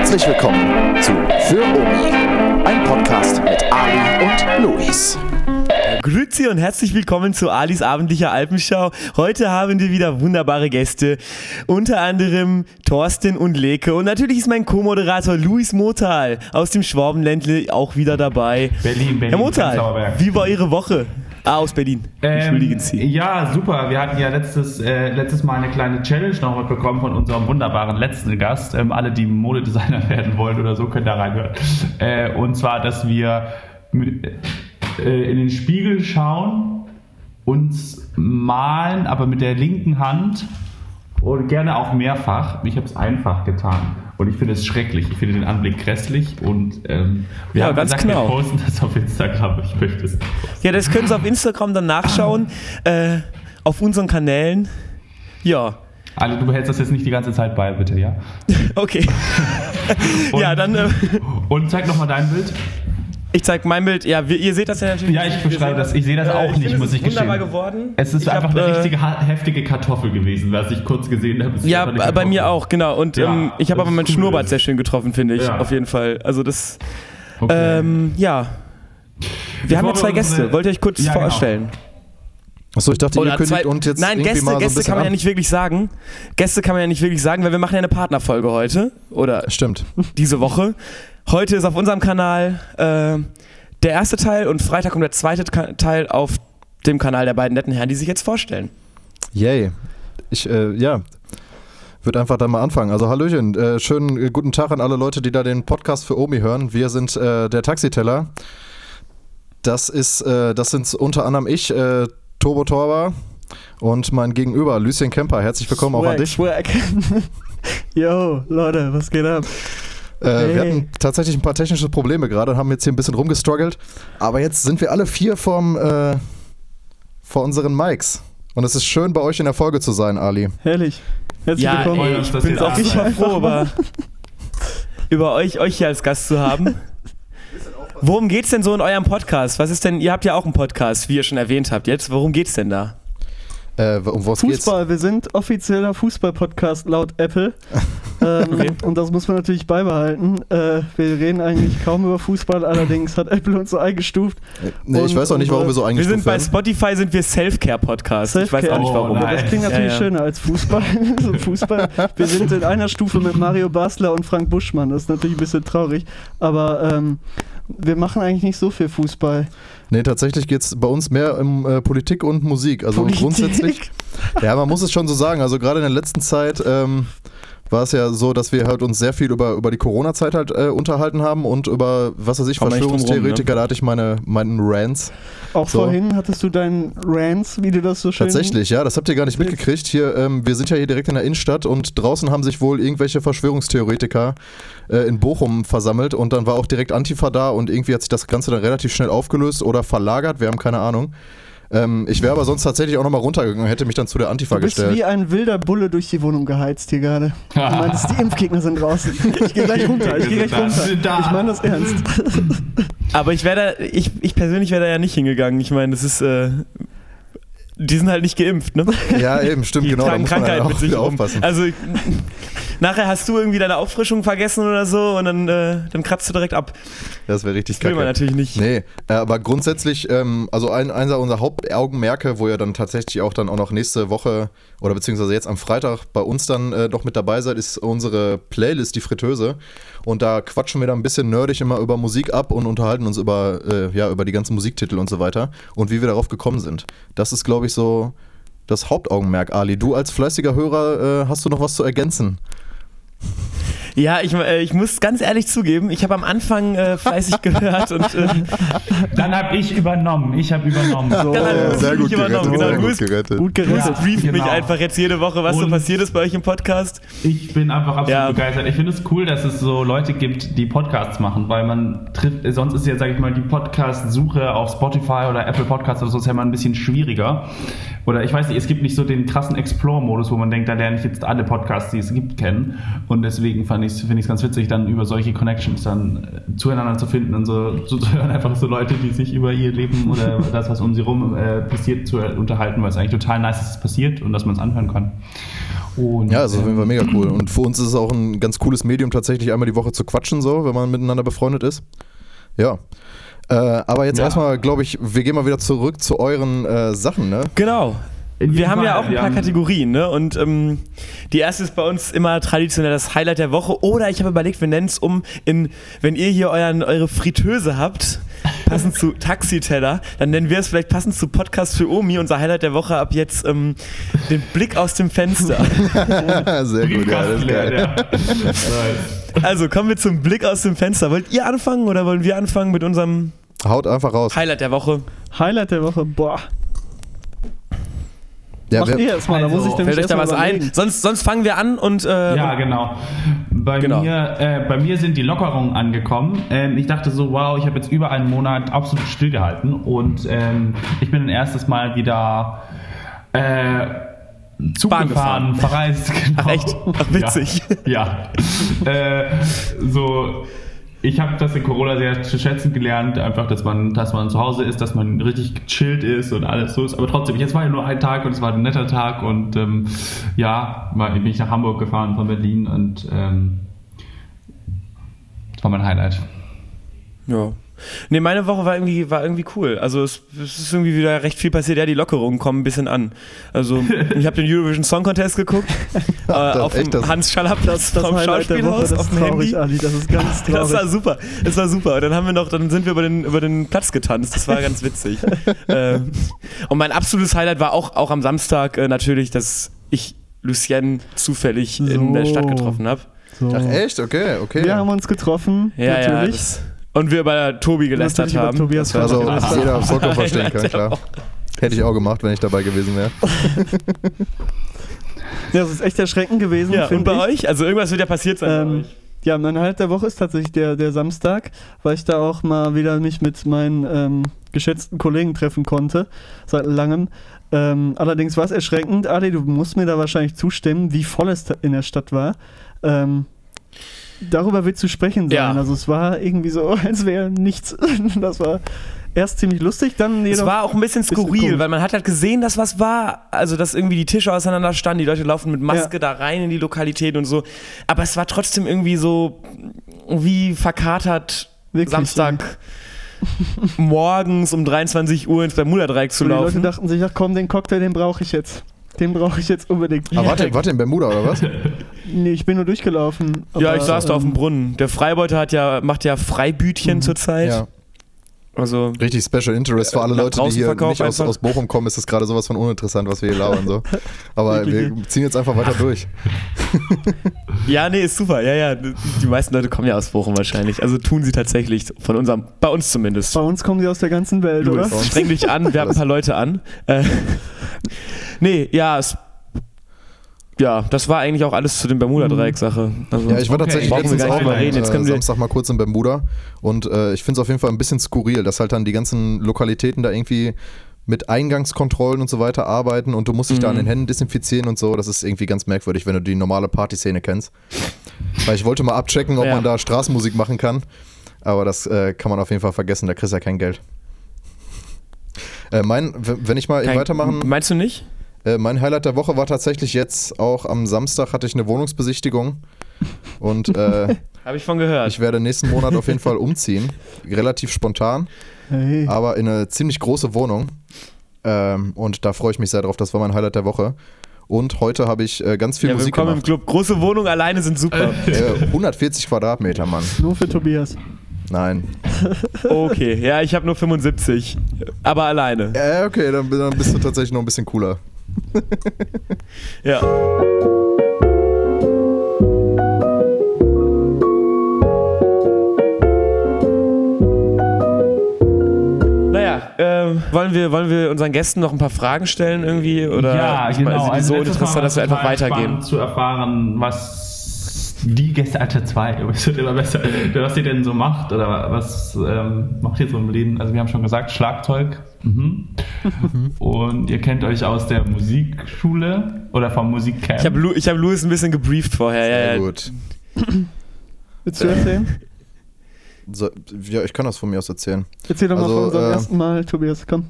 Herzlich willkommen zu Für Omi, ein Podcast mit Ali und Luis. Grüezi und herzlich willkommen zu Alis abendlicher Alpenschau. Heute haben wir wieder wunderbare Gäste, unter anderem Thorsten und Leke und natürlich ist mein Co-Moderator Luis Motal aus dem Schwabenländle auch wieder dabei. Berlin, Berlin. Herr Motal, wie war Ihre Woche? Ah, aus Berlin. Entschuldigen Ähm, Sie. ja, super. Wir hatten ja letztes, äh, letztes Mal eine kleine Challenge noch mitbekommen von unserem wunderbaren letzten Gast. Ähm, alle, die Modedesigner werden wollen oder so, können da reinhören. Äh, und zwar, dass wir mit, äh, in den Spiegel schauen, uns malen, aber mit der linken Hand und gerne auch mehrfach. Ich habe es einfach getan. Und ich finde es schrecklich. Ich finde den Anblick grässlich und ähm, wir Ja, haben ganz gesagt, genau. wir posten das auf Instagram. Ich möchte es. Ja, das können Sie auf Instagram dann nachschauen, äh, auf unseren Kanälen. Ja, Ali, du behältst das jetzt nicht die ganze Zeit bei, bitte, ja? okay. ja, dann, äh, Und zeig nochmal dein Bild. Ich zeige mein Bild. Ja, wir, ihr seht das ja natürlich. Ja, ich beschreibe das. Ich sehe das auch nicht, muss es ich ist wunderbar gestehen. geworden. Es ist Ich einfach hab, eine äh, richtige heftige Kartoffel gewesen, was ich kurz gesehen habe. Ist Ja, bei mir auch, genau. Und Ja, ähm, ich habe aber mein ist cool. Schnurrbart sehr schön getroffen, finde ich, Ja. auf jeden Fall. Also das, Okay. ähm, ja. Wir haben ja Bevor zwei Gäste. Wollt ihr euch kurz Ja, genau. Achso, ich dachte, ihr Oder kündigt zwei- uns jetzt Nein, Gäste, so Gäste kann man ja ab. nicht wirklich sagen. Gäste kann man ja nicht wirklich sagen, weil wir machen ja eine Partnerfolge heute. Oder Stimmt. diese Woche. Heute ist auf unserem Kanal äh, der erste Teil und Freitag kommt der zweite Teil auf dem Kanal der beiden netten Herren, die sich jetzt vorstellen. Yay. Ich, äh, ja. Würde einfach dann mal anfangen. Also Hallöchen, äh, schönen äh, guten Tag an alle Leute, die da den Podcast für Omi hören. Wir sind äh, der Taxiteller. Das ist, äh, das sind unter anderem ich, äh, Turbo Torber und mein Gegenüber, Lucien Kemper. Herzlich willkommen auch an dich. Swag. Yo, Leute, was geht ab? Äh, Wir Hey. hatten tatsächlich ein paar technische Probleme gerade und haben jetzt hier ein bisschen rumgestruggelt. Aber jetzt sind wir alle vier vom, äh, vor unseren Mics. Und es ist schön, bei euch in der Folge zu sein, Ali. Herrlich. Herzlich Ja, willkommen. ey, ich bin jetzt auch froh, über, über euch, euch hier als Gast zu haben. Worum geht's denn so in eurem Podcast? Was ist denn, ihr habt ja auch einen Podcast, wie ihr schon erwähnt habt jetzt. Worum geht's denn da? Äh, um was geht's? Fußball, wir sind offizieller Fußball-Podcast laut Apple. ähm, Okay. Und das muss man natürlich beibehalten. Äh, wir reden eigentlich kaum über Fußball, allerdings hat Apple uns so eingestuft. Nee, ich Und weiß auch nicht, warum wir so Wir eingestuft sind bei werden. Spotify sind wir Self-Care-Podcast. Ich weiß auch nicht Oh, warum. nein. Das klingt Ja, natürlich ja. schöner als Fußball. so Fußball. Wir sind in einer Stufe mit Mario Basler und Frank Buschmann. Das ist natürlich ein bisschen traurig. Aber ähm, wir machen eigentlich nicht so viel Fußball. Nee, tatsächlich geht es bei uns mehr um äh, Politik und Musik. Also Politik. grundsätzlich. Ja, man muss es schon so sagen. Also gerade in der letzten Zeit ähm, war es ja so, dass wir halt uns sehr viel über, über die Corona-Zeit halt äh, unterhalten haben und über, was weiß ich, nicht drum rum, Verschwörungstheoretiker, ne? da hatte ich meine, meinen Rants. Auch So. vorhin hattest du deinen Rants, wie du das so schön Tatsächlich, ja, das habt ihr gar nicht mitgekriegt. Hier, ähm, wir sind ja hier direkt in der Innenstadt und draußen haben sich wohl irgendwelche Verschwörungstheoretiker äh, in Bochum versammelt und dann war auch direkt Antifa da und irgendwie hat sich das Ganze dann relativ schnell aufgelöst oder verlagert, wir haben keine Ahnung. Ähm, ich wäre aber sonst tatsächlich auch nochmal runtergegangen und hätte mich dann zu der Antifa Du bist gestellt. wie ein wilder Bulle durch die Wohnung geheizt hier gerade. Du meintest, die Impfgegner sind draußen. Ich gehe gleich runter, ich gehe gleich runter. da. Ich meine das ernst. Aber ich wäre da, ich, ich persönlich wäre da ja nicht hingegangen. Ich meine, das ist, äh, die sind halt nicht geimpft, ne? Ja, eben, stimmt, Die genau. Da tragen muss man Krankheit halt mit auch sich aufpassen. Also nachher hast du irgendwie deine Auffrischung vergessen oder so und dann, äh, dann kratzt du direkt ab. Das wäre richtig Das will man kacke. natürlich nicht. Nee, äh, aber grundsätzlich, ähm, also ein, einer unserer Hauptaugenmerke, wo ihr dann tatsächlich auch dann auch noch nächste Woche oder beziehungsweise jetzt am Freitag bei uns dann äh, noch mit dabei seid, ist unsere Playlist, die Fritteuse. Und da quatschen wir dann ein bisschen nerdig immer über Musik ab und unterhalten uns über, äh, ja, über die ganzen Musiktitel und so weiter und wie wir darauf gekommen sind. Das ist, glaube ich, so das Hauptaugenmerk, Ali. Du als fleißiger Hörer äh, hast du noch was zu ergänzen? Ja, ich, äh, ich muss ganz ehrlich zugeben, ich habe am Anfang äh, fleißig gehört und äh, Dann habe ich übernommen. Ich habe übernommen. So, Dann hat- sehr gut gerettet, genau. sehr gut gerettet. gut du gerettet. brieft mich genau. einfach jetzt jede Woche, was so Und- passiert ist bei euch im Podcast. Ich bin einfach absolut Ja. begeistert. Ich finde es cool, dass es so Leute gibt, die Podcasts machen, weil man trifft, sonst ist ja, sage ich mal, die Podcast-Suche auf Spotify oder Apple Podcasts oder so ist ja mal ein bisschen schwieriger. Oder ich weiß nicht, es gibt nicht so den krassen Explore-Modus, wo man denkt, da lerne ich jetzt alle Podcasts, die es gibt, kennen. Und deswegen fand ich ich es find ganz witzig, dann über solche Connections dann äh, zueinander zu finden und so, zu hören, einfach so Leute, die sich über ihr Leben oder das, was um sie rum äh, passiert, zu äh, unterhalten, weil es eigentlich total nice ist, dass es passiert und dass man es anhören kann. Und, Ja, also auf jeden Fall mega cool. Und für uns ist es auch ein ganz cooles Medium, tatsächlich einmal die Woche zu quatschen, so, wenn man miteinander befreundet ist. Ja. Äh, aber jetzt Ja. erstmal, glaube ich, wir gehen mal wieder zurück zu euren äh, Sachen, ne? Genau. Wir haben ja auch ein paar Kategorien, ne? Und ähm, die erste ist bei uns immer traditionell das Highlight der Woche. Oder ich habe überlegt, wir nennen es um in, wenn ihr hier euren, eure Fritteuse habt, passend zu Taxiteller, dann nennen wir es vielleicht passend zu Podcast für Omi, unser Highlight der Woche ab jetzt ähm, den Blick aus dem Fenster. Sehr gut, ja, das ist geil. ja. Also kommen wir zum Blick aus dem Fenster. Wollt ihr anfangen oder wollen wir anfangen mit unserem Haut einfach raus. Highlight der Woche? Highlight der Woche, boah. Ja, Mach wer, ihr erstmal, da Also, muss ich nämlich Fällt euch da was mal ein? überlegen. Sonst, sonst fangen wir an und äh, Ja, genau. Bei, Genau. Mir, äh, bei mir sind die Lockerungen angekommen. Ähm, ich dachte so, wow, ich habe jetzt über einen Monat absolut stillgehalten und ähm, ich bin ein erstes Mal wieder äh, Zug Bahn gefahren, verreist. Genau. Ach, echt? Ach, witzig. Ja. ja. Äh, so. Ich habe das in Corona sehr zu schätzen gelernt, einfach, dass man, dass man zu Hause ist, dass man richtig gechillt ist und alles so ist. Aber trotzdem, jetzt war ja nur ein Tag und es war ein netter Tag und ähm, ja, mal- bin ich nach Hamburg gefahren von Berlin und ähm, das war mein Highlight. Ja. Nee, meine Woche war irgendwie, war irgendwie cool. Also es, es ist irgendwie wieder recht viel passiert. Ja, die Lockerungen kommen ein bisschen an. Also ich habe den Eurovision Song Contest geguckt. äh, Das- auf echt, dem das- Hans Schallerplatz Das, das vom Highlight der Woche, Schauspielhaus das auf ist dem Handy. Ali, das ist ganz traurig. Das war super. Das war super. Und dann haben wir noch, dann sind wir über den, über den Platz getanzt. Das war ganz witzig. ähm, und mein absolutes Highlight war auch, auch am Samstag äh, natürlich, dass ich Lucien zufällig in So. der Stadt getroffen habe. so. Ach echt? Okay, okay. Wir haben uns getroffen, Ja, ja. natürlich. Das, und wir über Tobi gelästert haben. Tobias Das war also, Vater. das jeder vollkommen verstehen kann, der klar. Hätte ich auch gemacht, wenn ich dabei gewesen wäre. ja, das ist echt erschreckend gewesen, Ja, und bei ich. euch? Also irgendwas wird ja passiert sein bei Ähm, ja, mein Highlight der Woche ist tatsächlich der, der Samstag, weil ich da auch mal wieder mich mit meinen ähm, geschätzten Kollegen treffen konnte, seit langem. Ähm, allerdings war es erschreckend, Ali, du musst mir da wahrscheinlich zustimmen, wie voll es da in der Stadt war. Ähm, darüber wird zu sprechen sein. Ja. Also es war irgendwie so, als wäre nichts. Das war erst ziemlich lustig, dann Es jedoch war auch ein bisschen bisschen skurril, komisch. weil man hat halt gesehen, dass was war. Also, dass irgendwie die Tische auseinander standen, die Leute laufen mit Maske Ja. da rein in die Lokalität und so. Aber es war trotzdem irgendwie so wie verkatert Wirklich, Samstag morgens um 23 Uhr ins Bermuda-Dreieck zu Und die Leute laufen. dachten sich, ach komm, den Cocktail, den brauche ich jetzt. Den brauche ich jetzt unbedingt. Aber warte, warte in Bermuda oder was? Nee, ich bin nur durchgelaufen. Ja, ich saß da auf dem ähm, Brunnen. Der Freibeuter hat ja, macht ja Freibütchen Mhm. zurzeit. Ja. Also, Richtig Special Interest für alle Leute, die hier nicht aus, aus Bochum kommen, ist das gerade sowas von uninteressant, was wir hier labern. So. Aber wir ziehen jetzt einfach weiter durch. ja, nee, ist super. Ja, ja. Die meisten Leute kommen ja aus Bochum wahrscheinlich. Also tun sie tatsächlich von unserem, bei uns zumindest. Bei uns kommen die aus der ganzen Welt, Louis, oder? streng dich an, wir haben ein paar Leute an. Äh, nee, ja, es, ja, das war eigentlich auch alles zu dem Bermuda-Dreieck-Sache. Also, Ja, ich war Okay. tatsächlich Brauchen letztens auch nicht mal reden. Jetzt können äh, wir- Samstag mal kurz in Bermuda und äh, ich finde es auf jeden Fall ein bisschen skurril, dass halt dann die ganzen Lokalitäten da irgendwie mit Eingangskontrollen und so weiter arbeiten und du musst dich da an Mhm. den Händen desinfizieren und so. Das ist irgendwie ganz merkwürdig, wenn du die normale Partyszene kennst. Weil ich wollte mal abchecken, ob Ja. man da Straßenmusik machen kann, aber das äh, kann man auf jeden Fall vergessen, da kriegst du ja kein Geld. Äh, mein, wenn ich mal kein- weitermachen, Meinst du nicht? Äh, mein Highlight der Woche war tatsächlich jetzt auch am Samstag hatte ich eine Wohnungsbesichtigung und äh, Habe ich von gehört. ich werde nächsten Monat auf jeden Fall umziehen. Relativ spontan, Hey. aber in eine ziemlich große Wohnung. Ähm, und da freue ich mich sehr drauf. Das war mein Highlight der Woche. Und heute habe ich äh, ganz viel ja, Musik willkommen im gemacht. Club. Große Wohnung alleine sind super. Äh, 140 Quadratmeter, Mann. Nur für Tobias. Nein. Okay, ja, ich habe nur 75. Aber alleine. Äh, okay, dann, dann bist du tatsächlich noch ein bisschen cooler. Ja. Naja, ähm, wollen, wir, wollen wir unseren Gästen noch ein paar Fragen stellen irgendwie? Oder ja, ich genau. meine, die so interessant, dass wir einfach weitergehen? zu erfahren, was die Gäste, Alter, zwei, aber es wird immer besser, was ihr denn so macht oder was ähm, macht ihr so im Leben? Also wir haben schon gesagt, Schlagzeug. Mhm. Und ihr kennt euch aus der Musikschule oder vom Musikcamp. Ich habe Lu ich hab Louis ein bisschen gebrieft vorher. Sehr Ja, ja. gut. Willst du erzählen? So, ja, ich kann das von mir aus erzählen. Erzähl doch mal Also, von unserem äh, ersten Mal, Tobias, komm.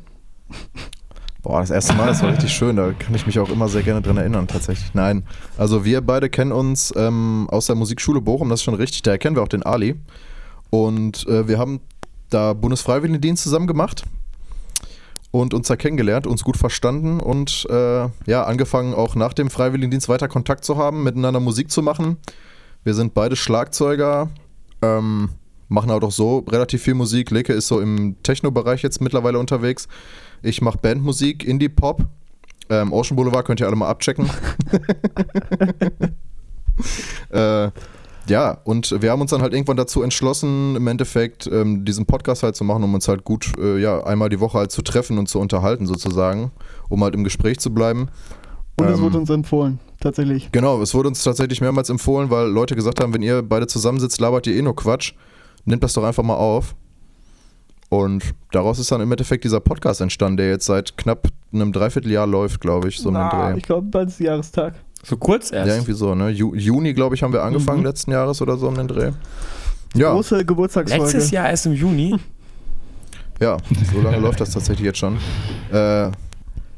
Boah, das erste Mal, das war richtig schön. Da kann ich mich auch immer sehr gerne dran erinnern, tatsächlich. Nein, also wir beide kennen uns ähm, aus der Musikschule Bochum, das ist schon richtig. Da kennen wir auch den Ali. Und äh, wir haben da Bundesfreiwilligendienst zusammen gemacht und uns da kennengelernt, uns gut verstanden und äh, ja, angefangen auch nach dem Freiwilligendienst weiter Kontakt zu haben, miteinander Musik zu machen. Wir sind beide Schlagzeuger, ähm, machen halt auch so relativ viel Musik. Leke ist so im Techno-Bereich jetzt mittlerweile unterwegs. Ich mache Bandmusik, Indie-Pop. Ähm, Ocean Boulevard könnt ihr alle mal abchecken. äh, ja, und wir haben uns dann halt irgendwann dazu entschlossen, im Endeffekt ähm, diesen Podcast halt zu machen, um uns halt gut, äh, ja, einmal die Woche halt zu treffen und zu unterhalten sozusagen, um halt im Gespräch zu bleiben. Und es Ähm, wurde uns empfohlen, tatsächlich. Genau, es wurde uns tatsächlich mehrmals empfohlen, weil Leute gesagt haben, wenn ihr beide zusammensitzt, labert ihr eh nur Quatsch. Nehmt das doch einfach mal auf. Und daraus ist dann im Endeffekt dieser Podcast entstanden, der jetzt seit knapp einem Dreivierteljahr läuft, glaube ich, so Na, Dreh. ich glaube, bald ist Jahrestag. So kurz erst. Ja, irgendwie so, ne? Ju Juni, glaube ich, haben wir angefangen Mhm. letzten Jahres oder so um den Dreh. Ja, Große Geburtstagsfolge. Letztes Jahr erst im Juni. ja, so lange läuft das tatsächlich jetzt schon. Äh,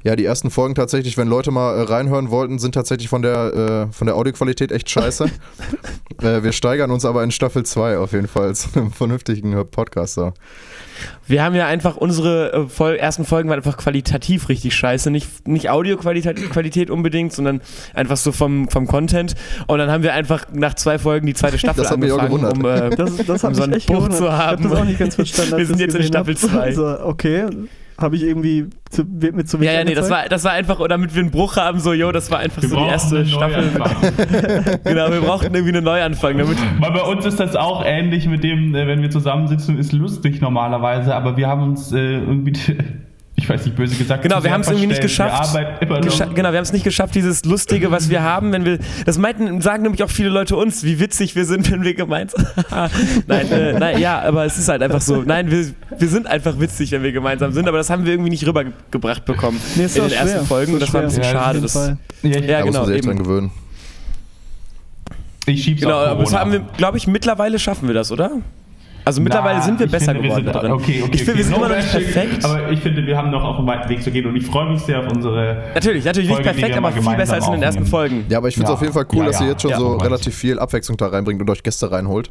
ja, die ersten Folgen tatsächlich, wenn Leute mal äh, reinhören wollten, sind tatsächlich von der, äh, von der Audioqualität echt scheiße. äh, wir steigern uns aber in Staffel 2 auf jeden Fall zu einem vernünftigen Podcaster. Wir haben ja einfach unsere äh, Fol ersten Folgen waren einfach qualitativ richtig scheiße. Nicht, nicht Audioqualität Qualität unbedingt, sondern einfach so vom, vom Content. Und dann haben wir einfach nach zwei Folgen die zweite Staffel Das hat mich auch angefangen, um, äh, Das, das um so einen gewundert. zu haben. Ich habe das auch nicht ganz verstanden. Wir sind jetzt in Staffel gesehen hab. 2. So, okay, habe ich irgendwie zu, wird mir zu Ja, wenig ja, nee, das war, das war einfach, damit wir einen Bruch haben, so, yo, das war einfach Wir so die erste einen Staffel. Genau, wir brauchten irgendwie einen Neuanfang, damit. Weil bei uns ist das auch ähnlich mit dem, äh, wenn wir zusammensitzen, ist lustig normalerweise, aber wir haben uns äh, irgendwie, ich weiß nicht, böse gesagt, Genau, zu wir haben es irgendwie nicht geschafft. Wir Gescha noch. genau, wir haben es nicht geschafft, dieses Lustige, was wir haben, wenn wir. Das meinten, sagen nämlich auch viele Leute uns, wie witzig wir sind, wenn wir gemeinsam. nein, äh, nein, ja, aber es ist halt einfach so. Nein, wir, wir sind einfach witzig, wenn wir gemeinsam sind, aber das haben wir irgendwie nicht rübergebracht bekommen Nee, ist in den ersten schwer. Folgen. Ist Das war ein bisschen. Ja, schade. Das. Ja, Ja, da muss genau, man sich echt eben. dran gewöhnen. ich schieb's genau, auf aber das haben wir, glaube ich, mittlerweile schaffen wir das, oder? Also mittlerweile Na, sind wir besser finde, geworden wir sind, drin. Okay, okay, ich finde, okay. wir sind No immer noch nicht perfekt. Aber ich finde, wir haben noch auf einem weiten Weg zu gehen und ich freue mich sehr auf unsere. natürlich, natürlich nicht Folge, die perfekt, aber viel besser als in den ersten. Folgen. Ja, aber ich finde es Ja. auf jeden Fall cool, Ja, dass ihr jetzt schon Ja. so relativ viel Abwechslung da reinbringt und euch Gäste reinholt.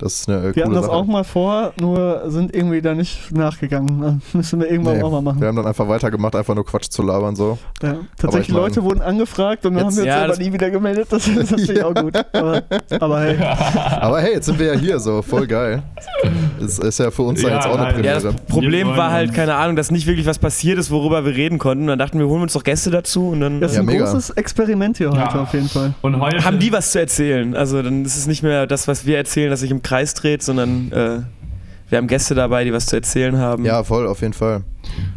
Das ist eine äh, Wir coole hatten das Sache. auch mal vor, nur sind irgendwie da nicht nachgegangen. Dann Müssen wir irgendwann Nee, auch mal machen. Wir haben dann einfach weitergemacht, einfach nur Quatsch zu labern so. Ja. Tatsächlich, ich mein- Leute wurden angefragt und dann haben Jetzt- wir uns Ja, das- nie wieder gemeldet. Das ist natürlich auch gut. Aber, aber hey, Aber hey, jetzt sind wir ja hier so, voll geil. Das ist ja für uns ja, jetzt auch eine. Premiere. Ja, das Problem war halt, keine Ahnung, dass nicht wirklich was passiert ist, worüber wir reden konnten. Dann dachten wir, holen wir uns doch Gäste dazu und dann das ist Ja, ein mega. großes Experiment hier heute Ja. auf jeden Fall. Und heute. haben die was zu erzählen. Also dann ist es nicht mehr das, was wir erzählen, das sich im Kreis dreht, sondern äh, wir haben Gäste dabei, die was zu erzählen haben. ja, voll, auf jeden Fall.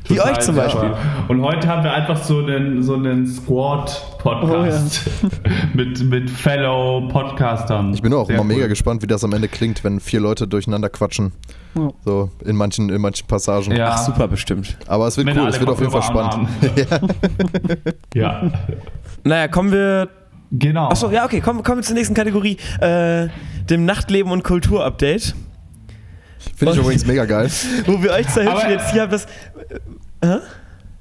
Wie Total euch zum super. Beispiel. Und heute haben wir einfach so einen, so einen Squad-Podcast mit, mit Fellow-Podcastern. Ich bin auch Sehr immer mega cool. gespannt, wie das am Ende klingt, wenn vier Leute durcheinander quatschen. Ja. So in manchen, in manchen Passagen. Ja. Ach, super bestimmt. Aber es wird Wenn cool, es wird auf jeden Fall spannend. Ja. Naja, kommen wir. Genau. Achso, ja, okay, kommen, kommen wir zur nächsten Kategorie. Äh, dem Nachtleben und Kultur-Update. Finde ich übrigens mega geil. Wo wir euch zwei Hübschen Aber- jetzt hier haben, das.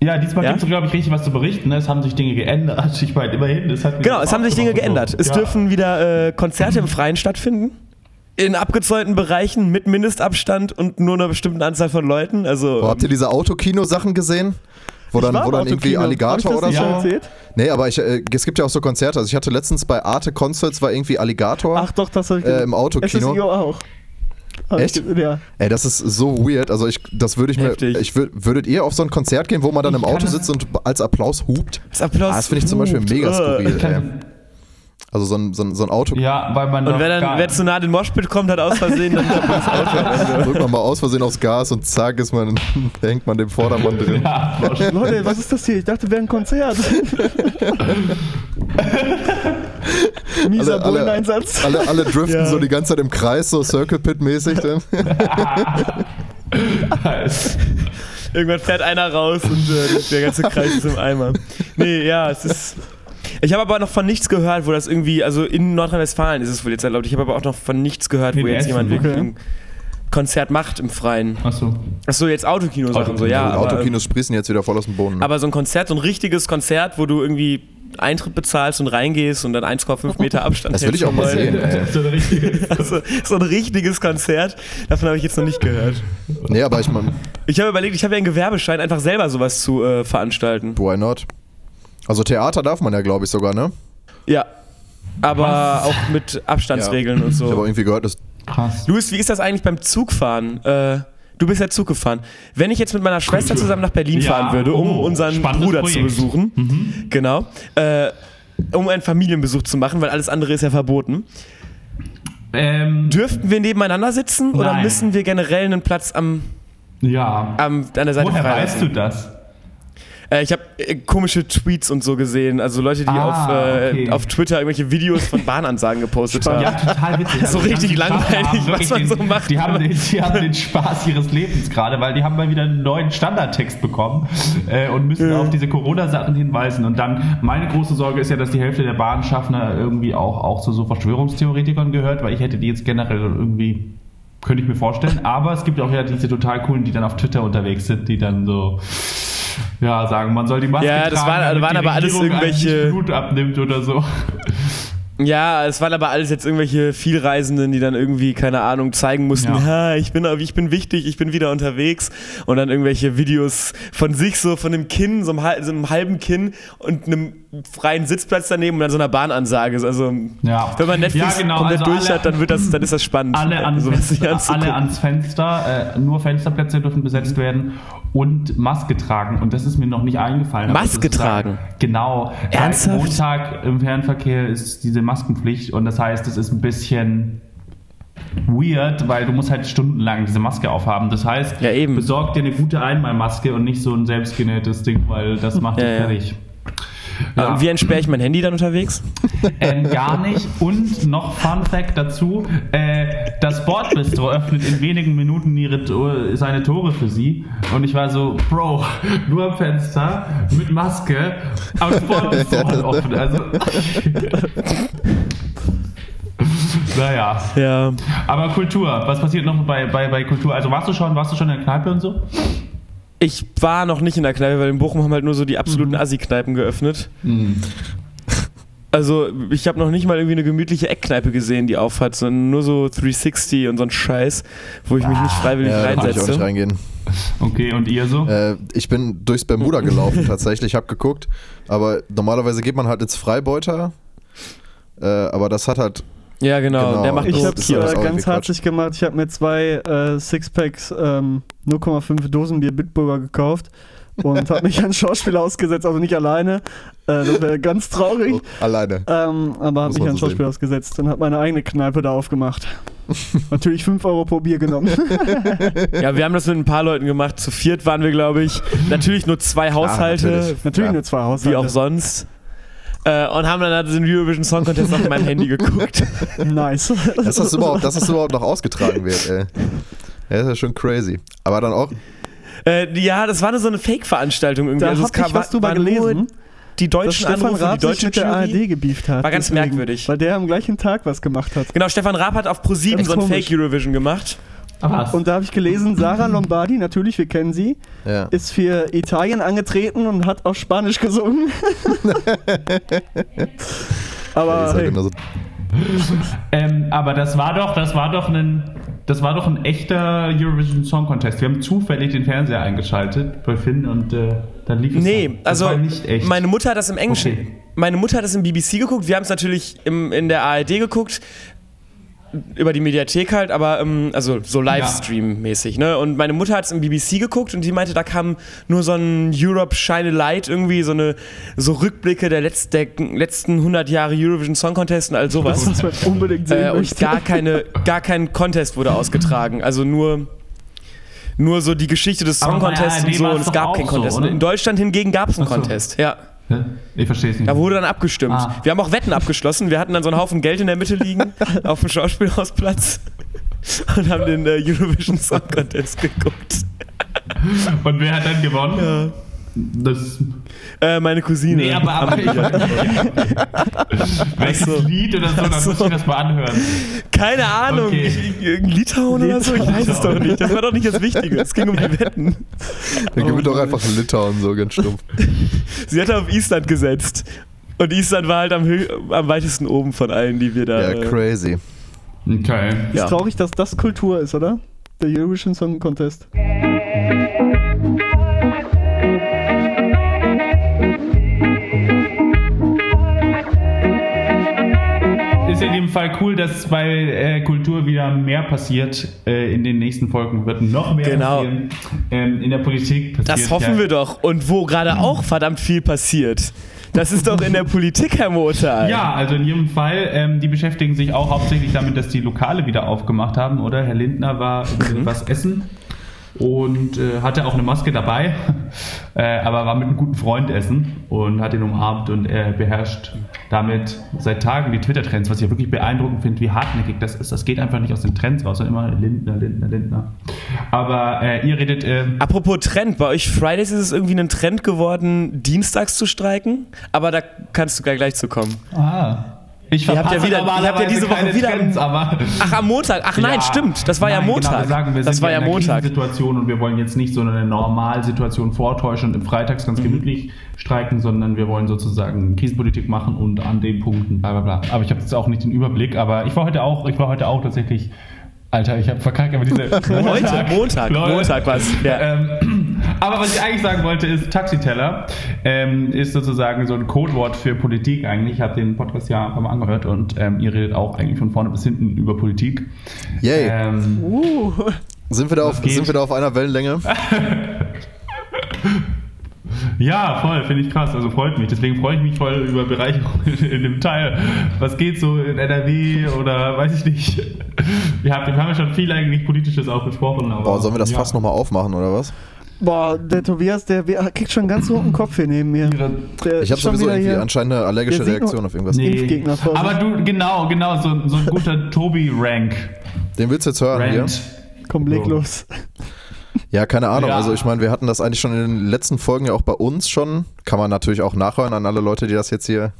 Ja, diesmal Ja? gibt es, glaube ich, richtig was zu berichten. ne? Es haben sich Dinge geändert. Ich meine, immerhin. Es hat Genau, es haben sich Dinge geändert. Es Ja. dürfen wieder äh, Konzerte im Freien stattfinden. In abgezäunten Bereichen mit Mindestabstand und nur einer bestimmten Anzahl von Leuten. Also. Boah, habt ihr diese Autokino-Sachen gesehen? Wo dann, wo dann irgendwie. Alligator ich oder so? erzählt? Nee, aber ich, äh, es gibt ja auch so Konzerte. Also ich hatte letztens bei Arte Concerts war irgendwie Alligator Ach doch, das ich äh, im Autokino. SSIO auch. Ich Echt? Ja. Ey, das ist so weird. Also ich, das würde ich mir, ich würd, würdet ihr auf so ein Konzert gehen, wo man dann Ich im kann Auto sitzt und als Applaus hupt? das Applaus. Ah, das finde ich zum Beispiel mega Äh. skurril. Kann- Ey. Also so ein, so ein, so ein Auto. Ja, weil man Und wer dann wer zu nah den Moshpit kommt, hat aus Versehen dann das Auto. Drückt man mal aus Versehen aufs Gas und zack, ist man, hängt man dem Vordermann drin. Ja, Leute, was ist das hier? Ich dachte, wäre ein Konzert. Mieser Alle- alle- Bulleneinsatz. Alle, alle driften Ja. so die ganze Zeit im Kreis, so Circle Pit-mäßig. dann. Irgendwann fährt einer raus und äh, der ganze Kreis ist im Eimer. Nee, ja, es ist. Ich habe aber noch von nichts gehört, wo das irgendwie, also in Nordrhein-Westfalen ist es wohl jetzt erlaubt. Ich habe aber auch noch von nichts gehört, wo In jetzt Essen, jemand wirklich okay. ein Konzert macht im Freien. Achso. Achso, jetzt Autokino-Sachen so, ja. Die Aber, Autokinos sprießen jetzt wieder voll aus dem Boden. ne? aber so ein Konzert, so ein richtiges Konzert, wo du irgendwie Eintritt bezahlst und reingehst und dann 1,5 Meter Abstand Das will ich auch mal sehen. So richtige. Also, so ein richtiges Konzert, davon habe ich jetzt noch nicht gehört. Nee, aber ich meine, Ich habe überlegt, ich habe ja einen Gewerbeschein, einfach selber sowas zu äh, veranstalten. why not? Also Theater darf man ja, glaube ich, sogar, ne? Ja. Aber Was? auch mit Abstandsregeln und Ich habe so. irgendwie gehört, dass Krass. Luis, wie ist das eigentlich beim Zugfahren? Äh, du bist ja Zug gefahren. Wenn ich jetzt mit meiner Schwester zusammen nach Berlin Ja, fahren würde, um oh, unseren Bruder zu Projekt. besuchen, Mhm. genau, äh, um einen Familienbesuch zu machen, weil alles andere ist ja verboten. Ähm, Dürften wir nebeneinander sitzen oder Nein. müssen wir generell einen Platz am, ja. am, an der Seite Woher weißt du das? Äh, ich habe äh, komische Tweets und so gesehen. Also Leute, die Ah, auf, äh, okay. auf Twitter irgendwelche Videos von Bahnansagen gepostet haben. Ja, total witzig. So Also richtig langweilig, was man den, so macht. Die haben, den, die haben den Spaß ihres Lebens gerade, weil die haben mal wieder einen neuen Standardtext bekommen äh, und müssen auf diese Corona-Sachen hinweisen. Und dann, meine große Sorge ist ja, dass die Hälfte der Bahnschaffner irgendwie auch, auch zu so Verschwörungstheoretikern gehört, weil ich hätte die jetzt generell irgendwie, könnte ich mir vorstellen. Aber es gibt auch ja diese total coolen, die dann auf Twitter unterwegs sind, die dann so ja, sagen, man soll die Maske Ja, das tragen, waren- damit waren aber alles irgendwelche- Blut abnimmt oder so. Ja, es waren aber alles jetzt irgendwelche Vielreisenden, die dann irgendwie, keine Ahnung, zeigen mussten, Ja. ich bin, ich bin wichtig, ich bin wieder unterwegs. Und dann irgendwelche Videos von sich, so von einem Kinn, so einem, so einem halben Kinn und einem freien Sitzplatz daneben und dann so einer Bahnansage. Also, Ja. wenn man Netflix Ja, genau, komplett also durch alle- hat, dann, wird das, dann ist das spannend. alle, an Fenster, alle ans Fenster, äh, nur Fensterplätze dürfen besetzt werden und Maske tragen. Und das ist mir noch nicht eingefallen. Maske das ist- tragen? Genau. Ernsthaft? Montag im Fernverkehr ist diese Maskenpflicht und das heißt, es ist ein bisschen weird, weil du musst halt stundenlang diese Maske aufhaben. Das heißt, Ja, eben. besorg dir eine gute Einmalmaske und nicht so ein selbstgenähtes Ding, weil das macht Ja, dich ja. fertig. Ja. Und wie entsperre ich mein Handy dann unterwegs? Ähm, gar nicht. Und noch Fun Fact dazu: äh, Das Bordbistro öffnet in wenigen Minuten ihre, seine Tore für sie. Und ich war so, Bro, nur am Fenster, mit Maske, aber das Bordbistro hat offen. Also. naja. Ja. Aber Kultur, was passiert noch bei, bei, bei Kultur? Also warst du schon, warst du schon in der Kneipe und so? Ich war noch nicht in der Kneipe, weil in Bochum haben halt nur so die absoluten Assi-Kneipen geöffnet. Also ich habe noch nicht mal irgendwie eine gemütliche Eckkneipe gesehen, die aufhat, sondern nur so 360 und so ein Scheiß, wo ich mich nicht freiwillig ja, da kann ich auch nicht reinsetze. reingehen. Okay, und ihr so? Äh, ich bin durchs Bermuda gelaufen tatsächlich, habe geguckt, aber normalerweise geht man halt ins Freibeuter, äh, aber das hat halt, Ja, genau. Genau. Der macht Ich habe das es äh, ganz herzlich gemacht. Ich habe mir zwei äh, Sixpacks ähm, 0,5 Dosenbier Bitburger gekauft und habe mich an Schauspieler ausgesetzt, also nicht alleine. Äh, das wäre ganz traurig. oh, alleine. Ähm, aber habe mich an so Schauspieler ausgesetzt und habe meine eigene Kneipe da aufgemacht. Natürlich 5 Euro pro Bier genommen. Ja, wir haben das mit ein paar Leuten gemacht. Zu viert waren wir, glaube ich. Natürlich nur zwei Haushalte, natürlich. Natürlich Ja. nur zwei wie Haushalte. auch sonst. Äh, und haben dann halt den Eurovision Song Contest auf meinem Handy geguckt. Nice. Dass das überhaupt, dass das überhaupt noch ausgetragen wird, ey. Ja, das ist ja schon crazy. Aber dann auch, Äh, ja, das war nur so eine Fake-Veranstaltung irgendwie. Da also es hab ich was drüber war nur gelesen, Die deutschen Stefan Anrufe, Raab die sich deutsche mit der. ARD gebieft hat. War ganz merkwürdig. Weil der am gleichen Tag was gemacht hat. Genau, Stefan Raab hat auf Pro7 Ganz so ein komisch. Fake Eurovision gemacht. Was? Und da habe ich gelesen, Sarah Lombardi, natürlich, wir kennen sie, ja. ist für Italien angetreten und hat auf Spanisch gesungen. Aber halt hey, genauso. Ähm, aber das war doch, das war doch ein, das war doch ein echter Eurovision Song Contest. Wir haben zufällig den Fernseher eingeschaltet bei Finn und äh, dann lief es. Nee, dann. Das also war nicht echt. meine Mutter hat das im Englischen. Okay. Meine Mutter hat das im BBC geguckt. Wir haben es natürlich im, in der ARD geguckt. Über die Mediathek halt, aber ähm, also so Livestream-mäßig, ne? Und meine Mutter hat es im BBC geguckt und die meinte, da kam nur so ein Europe Shine a Light irgendwie, so eine so Rückblicke der, letz, der letzten 100 Jahre Eurovision Song Contest und all sowas. was man unbedingt sehen Äh, und möchte. gar, keine, gar kein Contest wurde ausgetragen. Also nur, nur so die Geschichte des Song Contests und so. Und es gab keinen so, Contest. oder? In Deutschland hingegen gab es einen so. Contest. Ja. Hä? Ich verstehe es nicht. Da wurde dann abgestimmt. Ah. Wir haben auch Wetten abgeschlossen. Wir hatten dann so einen Haufen Geld in der Mitte liegen auf dem Schauspielhausplatz und haben den äh, Eurovision Song Contest geguckt. und wer hat dann gewonnen? Das, Äh, meine Cousine. nee, aber, aber ich, welches so. Lied oder so, dann so. muss ich das mal anhören. Keine Ahnung. Okay. Litauen oder so? Ich weiß es doch nicht. Das war doch nicht das Wichtige. Es ging um die Wetten. Dann gib mir doch einfach Litauen, so ganz stumpf. Sie hatte auf Island gesetzt. Und Island war halt am, am weitesten oben von allen, die wir da. Ja, äh, crazy. Okay. Ja. Ist traurig, dass das Kultur ist, oder? Der Eurovision Song Contest. Fall cool, dass bei äh, Kultur wieder mehr passiert. Äh, in den nächsten Folgen wird noch mehr Genau. passieren. Ähm, in der Politik passiert. Das hoffen ja, wir doch. Und wo gerade auch verdammt viel passiert. Das ist doch in der Politik, Herr Motor. Ja, also in jedem Fall, ähm, die beschäftigen sich auch hauptsächlich damit, dass die Lokale wieder aufgemacht haben, oder? Herr Lindner war Mhm. was essen und äh, hatte auch eine Maske dabei, äh, aber war mit einem guten Freund essen und hat ihn umarmt und er beherrscht damit seit Tagen die Twitter-Trends, was ich ja wirklich beeindruckend finde, wie hartnäckig das ist. Das geht einfach nicht aus den Trends raus, sondern immer Lindner, Lindner, Lindner. Aber äh, ihr redet... Äh, Apropos Trend, bei euch Fridays ist es irgendwie ein Trend geworden, dienstags zu streiken, aber da kannst du gleich, gleich zu kommen. ah, ich Ihr habt ja wieder- ihr habt ja diese Woche keine wieder- Trends, aber... Ach, am Montag. Ach nein, Ja. stimmt. Das war ja Nein, Montag. Genau, wir sagen, wir das sind war ja in einer Montag. Situation und wir wollen jetzt nicht so eine Normalsituation vortäuschen und im Freitags Mhm. ganz gemütlich streiken, sondern wir wollen sozusagen Krisenpolitik machen und an den Punkten bla bla bla. Aber ich habe jetzt auch nicht den Überblick, aber ich war heute auch, ich war heute auch tatsächlich. Alter, ich habe verkackt, aber diese. Heute, Montag, Leute. Montag war's. Ja. Ähm, aber was ich eigentlich sagen wollte, ist Taxiteller ähm, ist sozusagen so ein Codewort für Politik eigentlich. Ich habe den Podcast ja ein paar Mal angehört und ähm, ihr redet auch eigentlich von vorne bis hinten über Politik. Yay. Ähm, Uh, Sind wir, da auf, sind wir da auf einer Wellenlänge? Ja, voll, finde ich krass. Also freut mich. Deswegen freue ich mich voll über Bereicherung in dem Teil. Was geht so in NRW oder weiß ich nicht. Wir haben, wir haben ja schon viel eigentlich Politisches auch besprochen. Aber, Boah, sollen wir das ja. Fass nochmal aufmachen, oder was? Boah, der Tobias, der kriegt schon ganz roten Kopf hier neben mir. Der Ich habe sowieso irgendwie hier. anscheinend eine allergische Reaktion auf irgendwas. Nee. Aber du, genau, genau, so, so ein guter Tobi-Rank. Den willst du jetzt hören hier? Rant. Komm, leg So. los. Ja, keine Ahnung. Ja. Also ich meine, wir hatten das eigentlich schon in den letzten Folgen ja auch bei uns schon. Kann man natürlich auch nachhören an alle Leute, die das jetzt hier.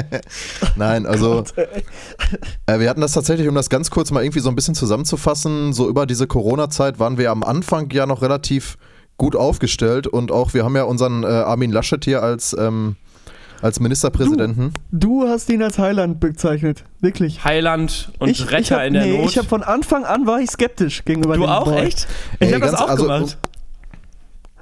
Nein, also äh, wir hatten das tatsächlich, um das ganz kurz mal irgendwie so ein bisschen zusammenzufassen, so über diese Corona-Zeit waren wir am Anfang ja noch relativ gut aufgestellt und auch wir haben ja unseren äh, Armin Laschet hier als, ähm, als Ministerpräsidenten. Du hast ihn als Heiland bezeichnet. Wirklich. Heiland und ich, Retter ich hab, in der nee, Not. ich habe von Anfang an war ich skeptisch gegenüber du dem auch, Boy. echt? Ich habe das auch also, gemacht.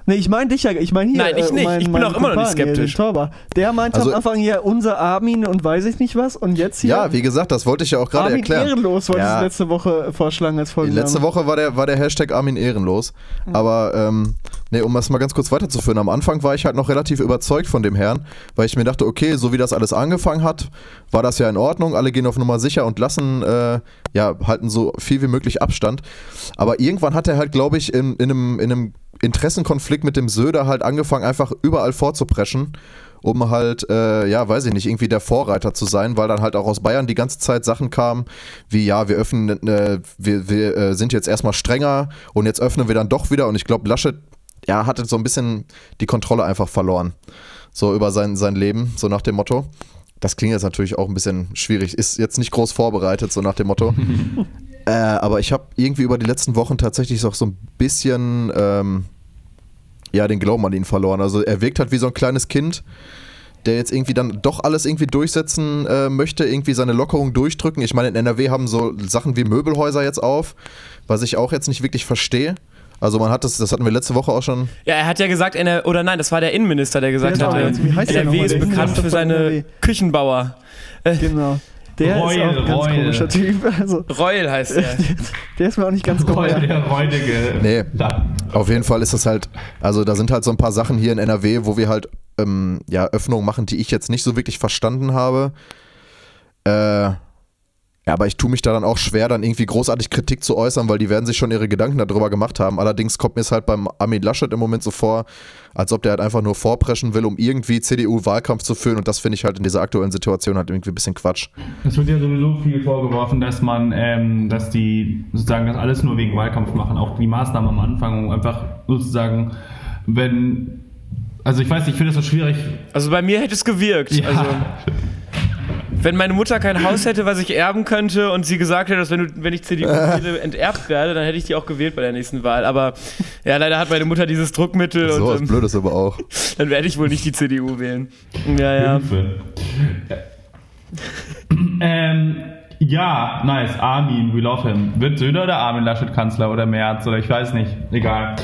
Nee, ich meine dich ja, ich meine hier. Nein, ich äh, nicht. meinen- Ich bin auch immer noch nicht hier, skeptisch. Torber. Der meinte Also- am Anfang hier unser Armin und weiß ich nicht was und jetzt hier Ja, wie gesagt, das wollte ich ja auch gerade Armin erklären. ehrenlos wollte Ja. ich letzte Woche vorschlagen als Folgenname. letzte Woche war der, war der Hashtag Armin ehrenlos. Aber ähm, nee, um das mal ganz kurz weiterzuführen, am Anfang war ich halt noch relativ überzeugt von dem Herrn, weil ich mir dachte, okay, so wie das alles angefangen hat, war das ja in Ordnung. Alle gehen auf Nummer sicher und lassen, äh, ja, halten so viel wie möglich Abstand. Aber irgendwann hat er halt, glaube ich, in, in, einem, in einem Interessenkonflikt mit dem Söder halt angefangen, einfach überall vorzupreschen um halt, äh, ja, weiß ich nicht, irgendwie der Vorreiter zu sein, weil dann halt auch aus Bayern die ganze Zeit Sachen kamen, wie, ja, wir öffnen, äh, wir, wir äh, sind jetzt erstmal strenger und jetzt öffnen wir dann doch wieder und ich glaube, Laschet, ja, hatte so ein bisschen die Kontrolle einfach verloren, so über sein, sein Leben, so nach dem Motto. Das klingt jetzt natürlich auch ein bisschen schwierig, ist jetzt nicht groß vorbereitet, so nach dem Motto. äh, aber ich habe irgendwie über die letzten Wochen tatsächlich auch so ein bisschen, ähm, ja, den Glauben an ihn verloren. Also er wirkt halt wie so ein kleines Kind, der jetzt irgendwie dann doch alles irgendwie durchsetzen äh, möchte, irgendwie seine Lockerung durchdrücken. Ich meine, in NRW haben so Sachen wie Möbelhäuser jetzt auf, was ich auch jetzt nicht wirklich verstehe. Also man hat das, das hatten wir letzte Woche auch schon. Ja, er hat ja gesagt, NR oder nein, das war der Innenminister, der gesagt wie heißt der NRW ist bekannt für seine NRW? Küchenbauer. Genau. Der Reul, ist auch ein ganz Reul. komischer Typ. Also, Reul heißt er. der ist mir auch nicht ganz Reul, geheuer. der räudige. Nee. Auf jeden Fall ist das halt, also da sind halt so ein paar Sachen hier in NRW, wo wir halt ähm, ja, Öffnungen machen, die ich jetzt nicht so wirklich verstanden habe. Äh, ja, aber ich tue mich da dann auch schwer, dann irgendwie großartig Kritik zu äußern, weil die werden sich schon ihre Gedanken darüber gemacht haben. Allerdings kommt mir es halt beim Armin Laschet im Moment so vor, als ob der halt einfach nur vorpreschen will, um irgendwie CDU-Wahlkampf zu führen. Und das finde ich halt in dieser aktuellen Situation halt irgendwie ein bisschen Quatsch. Es wird ja sowieso viel vorgeworfen, dass man, ähm, dass die sozusagen das alles nur wegen Wahlkampf machen, auch die Maßnahmen am Anfang, um einfach sozusagen, wenn Also ich weiß, nicht, ich finde das so schwierig. Also bei mir hätte es gewirkt. Ja. Also, wenn meine Mutter kein Haus hätte, was ich erben könnte und sie gesagt hätte, dass wenn, du, wenn ich CDU wähle, enterbt werde, dann hätte ich die auch gewählt bei der nächsten Wahl. Aber ja, leider hat meine Mutter dieses Druckmittel So was und ähm, Blödes aber auch. dann werde ich wohl nicht die CDU wählen. Ja, ja. Ähm, ja, nice. Armin, we love him. Wird Söder oder Armin Laschet Kanzler oder Merz oder ich weiß nicht. Egal.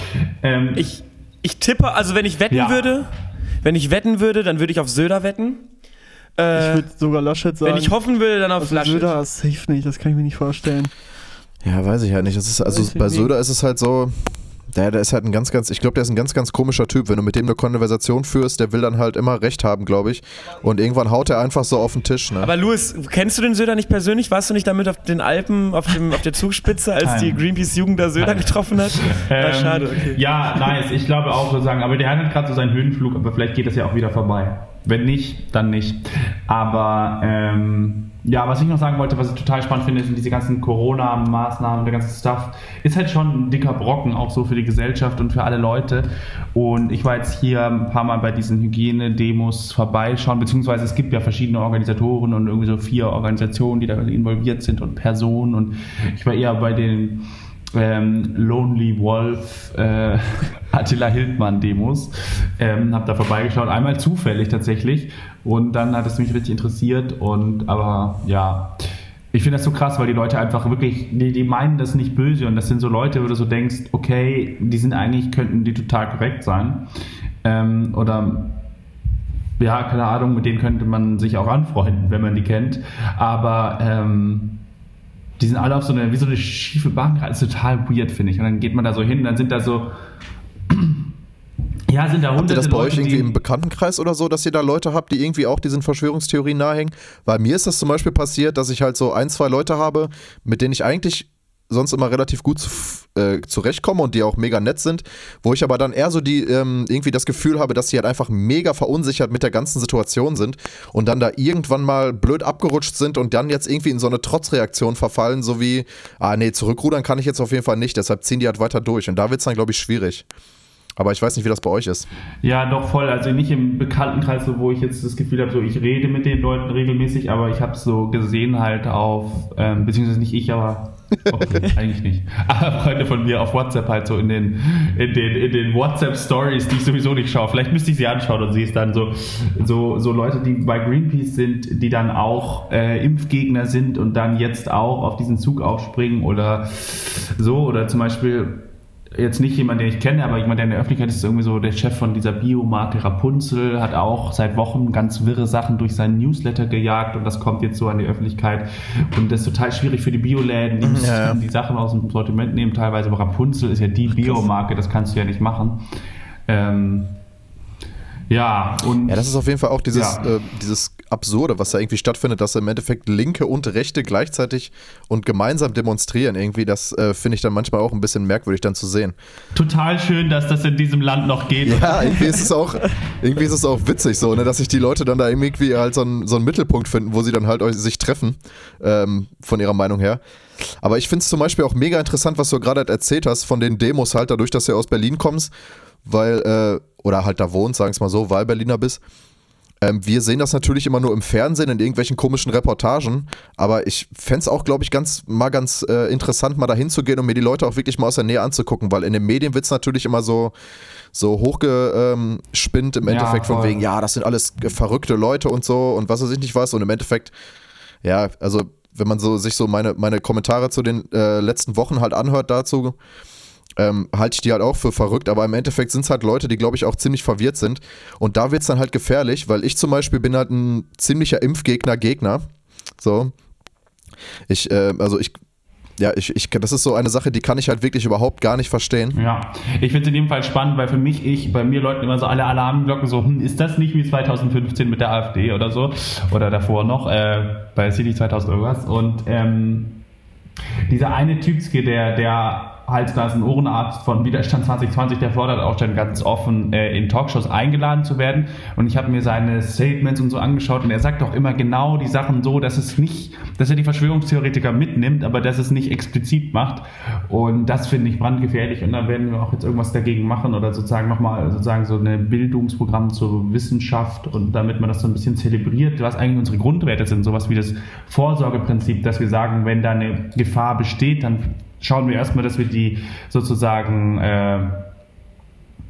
Ähm, Ich, ich tippe, also wenn ich wetten Ja. würde, wenn ich wetten würde, dann würde ich auf Söder wetten. Äh, Ich würde sogar Laschet sagen. wenn ich hoffen würde, dann auf also Laschet. Söder ist safe nicht, das kann ich mir nicht vorstellen. Ja, weiß ich halt nicht. Das ist, also Weiß bei nicht. Söder ist es halt so, der, der ist halt ein ganz, ganz, ich glaube, der ist ein ganz, ganz komischer Typ. Wenn du mit dem eine Konversation führst, der will dann halt immer Recht haben, glaube ich. Und irgendwann haut er einfach so auf den Tisch. Ne? Aber Louis, kennst du den Söder nicht persönlich? Warst du nicht damit auf den Alpen, auf, dem, auf der Zugspitze, als Nein. die Greenpeace-Jugend da Söder Nein. getroffen hat? Ähm, schade, okay. Ja, nice. Ich glaube auch, würde sagen, aber der hat gerade so seinen Höhenflug, aber vielleicht geht das ja auch wieder vorbei. Wenn nicht, dann nicht. Aber ähm, ja, was ich noch sagen wollte, was ich total spannend finde, sind diese ganzen Corona-Maßnahmen, der ganze Stuff, ist halt schon ein dicker Brocken, auch so für die Gesellschaft und für alle Leute. Und ich war jetzt hier ein paar Mal bei diesen Hygienedemos vorbeischauen, beziehungsweise es gibt ja verschiedene Organisatoren und irgendwie so vier Organisationen, die da involviert sind und Personen. Und ich war eher bei den ähm, Lonely Wolf äh, Attila Hildmann Demos. Ähm, hab da vorbeigeschaut, einmal zufällig tatsächlich. Und dann hat es mich richtig interessiert. Und aber ja, ich finde das so krass, weil die Leute einfach wirklich, die, die meinen das nicht böse. Und das sind so Leute, wo du so denkst, okay, die sind eigentlich, könnten die total korrekt sein. Ähm, oder ja, keine Ahnung, mit denen könnte man sich auch anfreunden, wenn man die kennt. Aber ähm, die sind alle auf so eine, wie so eine schiefe Bank, das ist total weird, finde ich. Und dann geht man da so hin, dann sind da so, ja, sind da Habt ihr hunderte das bei euch Leute, irgendwie die, im Bekanntenkreis oder so, dass ihr da Leute habt, die irgendwie auch diesen Verschwörungstheorien nahehängen? Weil mir ist das zum Beispiel passiert, dass ich halt so ein, zwei Leute habe, mit denen ich eigentlich sonst immer relativ gut zu, äh, zurechtkomme und die auch mega nett sind, wo ich aber dann eher so die ähm, irgendwie das Gefühl habe, dass sie halt einfach mega verunsichert mit der ganzen Situation sind und dann da irgendwann mal blöd abgerutscht sind und dann jetzt irgendwie in so eine Trotzreaktion verfallen, so wie, ah nee, zurückrudern kann ich jetzt auf jeden Fall nicht, deshalb ziehen die halt weiter durch und da wird es dann, glaube ich, schwierig. Aber ich weiß nicht, wie das bei euch ist. Ja, doch voll. Also nicht im Bekanntenkreis, so, wo ich jetzt das Gefühl habe, so ich rede mit den Leuten regelmäßig, aber ich habe so gesehen halt auf, ähm, beziehungsweise nicht ich, aber okay, eigentlich nicht. Aber Freunde von mir auf WhatsApp halt so in den, in den, in den WhatsApp Stories, die ich sowieso nicht schaue. Vielleicht müsste ich sie anschauen und sehe es dann so, so, so Leute, die bei Greenpeace sind, die dann auch äh, Impfgegner sind und dann jetzt auch auf diesen Zug aufspringen oder so oder zum Beispiel jetzt nicht jemand, den ich kenne, aber jemand, der in der Öffentlichkeit ist, ist irgendwie so der Chef von dieser Biomarke Rapunzel, hat auch seit Wochen ganz wirre Sachen durch seinen Newsletter gejagt und das kommt jetzt so an die Öffentlichkeit. Und das ist total schwierig für die Bioläden, die müssen ja. die Sachen aus dem Sortiment nehmen teilweise, aber Rapunzel ist ja die Biomarke, das kannst du ja nicht machen. Ähm, ja, und Ja, das ist auf jeden Fall auch dieses, Ja. äh, dieses Absurde, was da irgendwie stattfindet, dass im Endeffekt Linke und Rechte gleichzeitig und gemeinsam demonstrieren. Irgendwie, das äh, finde ich dann manchmal auch ein bisschen merkwürdig dann zu sehen. total schön, dass das in diesem Land noch geht. Ja, irgendwie ist es auch, irgendwie ist es auch witzig so, ne, dass sich die Leute dann da irgendwie halt so einen, so einen Mittelpunkt finden, wo sie dann halt sich treffen, ähm, von ihrer Meinung her. Aber ich finde es zum Beispiel auch mega interessant, was du gerade halt erzählt hast von den Demos halt, dadurch, dass du aus Berlin kommst, weil, äh, oder halt da wohnst, sagen wir mal so, weil Berliner bist. Ähm, wir sehen das natürlich immer nur im Fernsehen, in irgendwelchen komischen Reportagen, aber ich fände es auch, glaube ich, ganz, mal ganz äh, interessant, mal dahin zu gehen und mir die Leute auch wirklich mal aus der Nähe anzugucken, weil in den Medien wird es natürlich immer so, so hochgespinnt im Ja, Endeffekt von voll. wegen, ja, das sind alles verrückte Leute und so und was weiß ich nicht was und im Endeffekt, ja, also wenn man so sich so meine, meine Kommentare zu den äh, letzten Wochen halt anhört dazu, ähm, halte ich die halt auch für verrückt, aber im Endeffekt sind es halt Leute, die, glaube ich, auch ziemlich verwirrt sind. Und da wird es dann halt gefährlich, weil ich zum Beispiel bin halt ein ziemlicher Impfgegner-Gegner. So. Ich, äh, also ich, ja, ich, ich, das ist so eine Sache, die kann ich halt wirklich überhaupt gar nicht verstehen. Ja, ich finde es in dem Fall spannend, weil für mich, ich, bei mir läuten immer so alle Alarmglocken so, hm, ist das nicht wie 2015 mit der AfD oder so? Oder davor noch, äh, bei City 2000 irgendwas. Und ähm, dieser eine Typske, der, der Hals-Nasen-Ohrenarzt von Widerstand 2020, der fordert auch schon ganz offen, äh, in Talkshows eingeladen zu werden. Und ich habe mir seine Statements und so angeschaut und er sagt auch immer genau die Sachen so, dass es nicht, dass er die Verschwörungstheoretiker mitnimmt, aber dass es nicht explizit macht. Und das finde ich brandgefährlich und da werden wir auch jetzt irgendwas dagegen machen oder sozusagen nochmal sozusagen so ein Bildungsprogramm zur Wissenschaft und damit man das so ein bisschen zelebriert, was eigentlich unsere Grundwerte sind, sowas wie das Vorsorgeprinzip, dass wir sagen, wenn da eine Gefahr besteht, dann schauen wir erstmal, dass wir die sozusagen äh,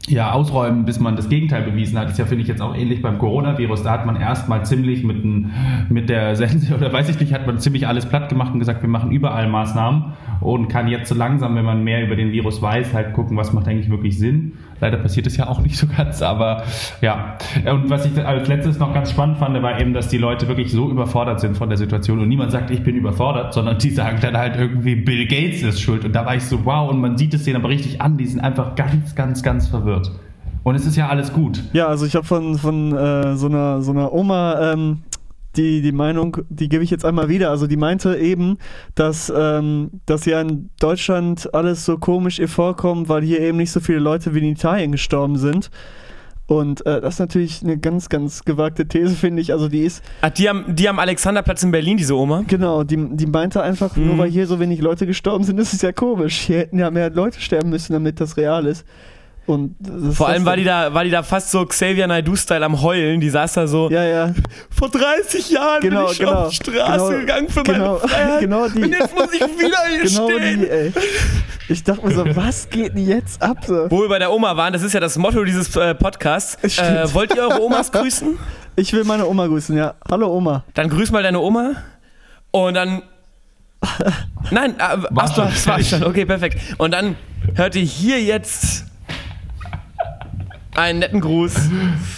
ja, ausräumen, bis man das Gegenteil bewiesen hat. Das ist ja, finde ich, jetzt auch ähnlich beim Coronavirus. Da hat man erstmal ziemlich mit, ein, mit der Sense, oder weiß ich nicht, hat man ziemlich alles platt gemacht und gesagt, wir machen überall Maßnahmen und kann jetzt so langsam, wenn man mehr über den Virus weiß, halt gucken, was macht eigentlich wirklich Sinn. Leider passiert es ja auch nicht so ganz, aber ja. Und was ich als letztes noch ganz spannend fand, war eben, dass die Leute wirklich so überfordert sind von der Situation und niemand sagt, ich bin überfordert, sondern die sagen dann halt irgendwie, Bill Gates ist schuld. Und da war ich so, wow, und man sieht es denen aber richtig an, die sind einfach ganz, ganz, ganz verwirrt. Und es ist ja alles gut. Ja, also ich habe von, von äh, so, einer, so einer Oma ähm, die, die Meinung, die gebe ich jetzt einmal wieder. Also die meinte eben, dass, ähm, dass ja in Deutschland alles so komisch ihr vorkommt, weil hier eben nicht so viele Leute wie in Italien gestorben sind. Und äh, das ist natürlich eine ganz, ganz gewagte These, finde ich. Also die ist. Ach, die am, die am Alexanderplatz in Berlin, diese Oma? Genau, die, die meinte einfach, Mhm. nur weil hier so wenig Leute gestorben sind, ist es ja komisch. Hier hätten ja mehr Leute sterben müssen, damit das real ist. Und Vor allem war die da, war die da fast so Xavier Naidoo-Style am Heulen. Die saß da so, Ja, ja. vor 30 Jahren Genau, bin ich genau, auf die Straße genau, gegangen für genau, meine Freiheit. genau die. Und jetzt muss ich wieder hier Genau stehen. die, ey. Ich dachte mir so, was geht denn jetzt ab? So? Wo wir bei der Oma waren, das ist ja das Motto dieses äh, Podcasts. Äh, wollt ihr eure Omas grüßen? Ich will meine Oma grüßen, ja. Hallo Oma. Dann grüß mal deine Oma. Und dann. Nein, äh, ach, das war fertig. schon. Okay, perfekt. Und dann hört ihr hier jetzt einen netten Gruß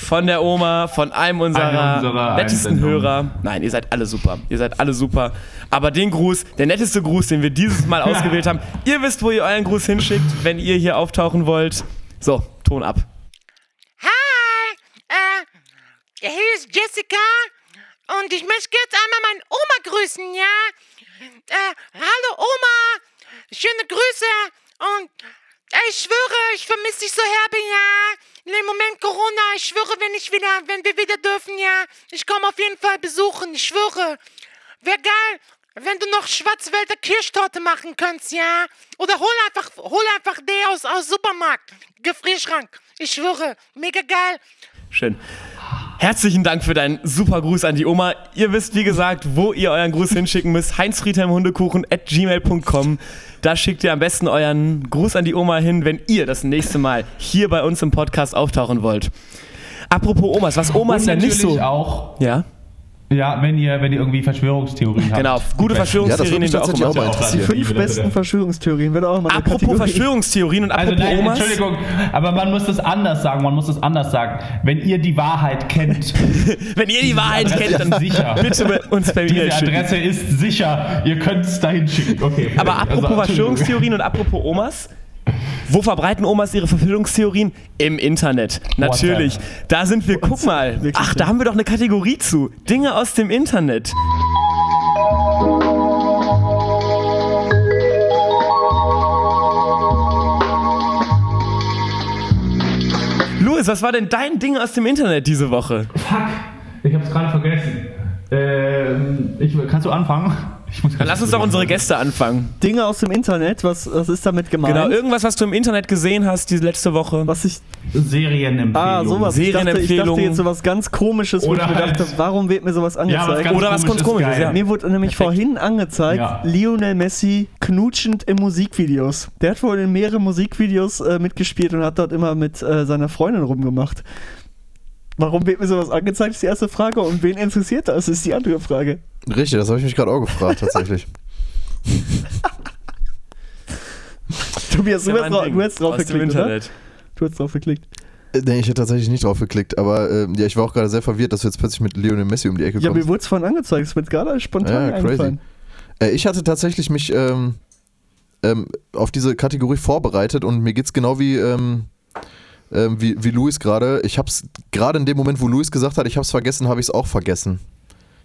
von der Oma, von einem unserer, unserer nettesten. Hörer. Nein, ihr seid alle super. Ihr seid alle super. Aber den Gruß, der netteste Gruß, den wir dieses Mal ausgewählt haben, ihr wisst, wo ihr euren Gruß hinschickt, wenn ihr hier auftauchen wollt. So, Ton ab. Hi, äh, hier ist Jessica und ich möchte jetzt einmal meine Oma grüßen, ja? Äh, hallo Oma, schöne Grüße und ich schwöre, ich vermisse dich so herbe, ja? Im Moment Corona, ich schwöre, wenn ich wieder, wenn wir wieder dürfen, ja, ich komme auf jeden Fall besuchen, ich schwöre. Wäre geil, wenn du noch Schwarzwälder Kirschtorte machen könntest, ja? Oder hol einfach, hol einfach die aus, aus Supermarkt, Gefrierschrank. Ich schwöre, mega geil. Schön. Herzlichen Dank für deinen super Gruß an die Oma. Ihr wisst, wie gesagt, wo ihr euren Gruß hinschicken müsst. heinzfriedheimhundekuchen at gmail.com. Da schickt ihr am besten euren Gruß an die Oma hin, wenn ihr das nächste Mal hier bei uns im Podcast auftauchen wollt. Apropos Omas, was Omas ja nicht so. auch, Ja, ja, wenn ihr, wenn ihr irgendwie Verschwörungstheorien habt. genau. Gute Ja, das Verschwörungstheorien würde mich nehmen wir auch immer. auch mal auch interessieren. Ja, Fünf besten. Verschwörungstheorien wäre auch mal Apropos Kategorie. Verschwörungstheorien und Also apropos nein, Omas. Entschuldigung, aber man muss das anders sagen, man muss das anders sagen. Wenn ihr die Wahrheit kennt, Wenn ihr die Wahrheit Adresse kennt, dann sicher. bitte uns per Diese schicken. Adresse ist sicher, ihr könnt es dahin schicken. Okay. Aber Also, apropos Entschuldigung. Verschwörungstheorien und apropos Omas. Wo verbreiten Omas ihre Verschwörungstheorien? Im Internet. Natürlich. Da sind wir, guck mal. Ach, da haben wir doch eine Kategorie zu. Dinge aus dem Internet. Louis, was war denn dein Ding aus dem Internet diese Woche? Fuck, ich hab's gerade vergessen. Ähm, ich, kannst du anfangen? Lass uns doch unsere Gäste anfangen. Dinge aus dem Internet, was, was ist damit gemeint? Genau, irgendwas, was du im Internet gesehen hast diese letzte Woche. was ich. Serienempfehlung. Ah, sowas. Ich dachte, ich dachte Serienempfehlungen. jetzt sowas ganz komisches, wo Oder ich mir halt- dachte, warum wird mir sowas Ja, angezeigt? was ganz Oder was komisches, ganz komisches, ja. Mir wurde nämlich vorhin angezeigt, Ja. Lionel Messi knutschend in Musikvideos. Der hat wohl in mehreren Musikvideos äh, mitgespielt und hat dort immer mit äh, seiner Freundin rumgemacht. Warum wird mir sowas angezeigt, ist die erste Frage. Und wen interessiert das, ist die andere Frage. Richtig, das habe ich mich gerade auch gefragt, tatsächlich. Tobias, du Ja, hast, du hast drauf geklickt, oder? Du hast drauf geklickt. Nee, ich hätte tatsächlich nicht drauf geklickt, aber äh, ja, ich war auch gerade sehr verwirrt, dass du jetzt plötzlich mit Lionel Messi um die Ecke Ja, mir kommst. wurde es vorhin angezeigt, ist mir gerade spontan Ja, crazy. eingefallen. Äh, ich hatte tatsächlich mich ähm, ähm, auf diese Kategorie vorbereitet und mir geht's genau wie, ähm, ähm, wie, wie Luis gerade. Ich hab's gerade in dem Moment, wo Luis gesagt hat, ich hab's vergessen, habe ich es auch vergessen.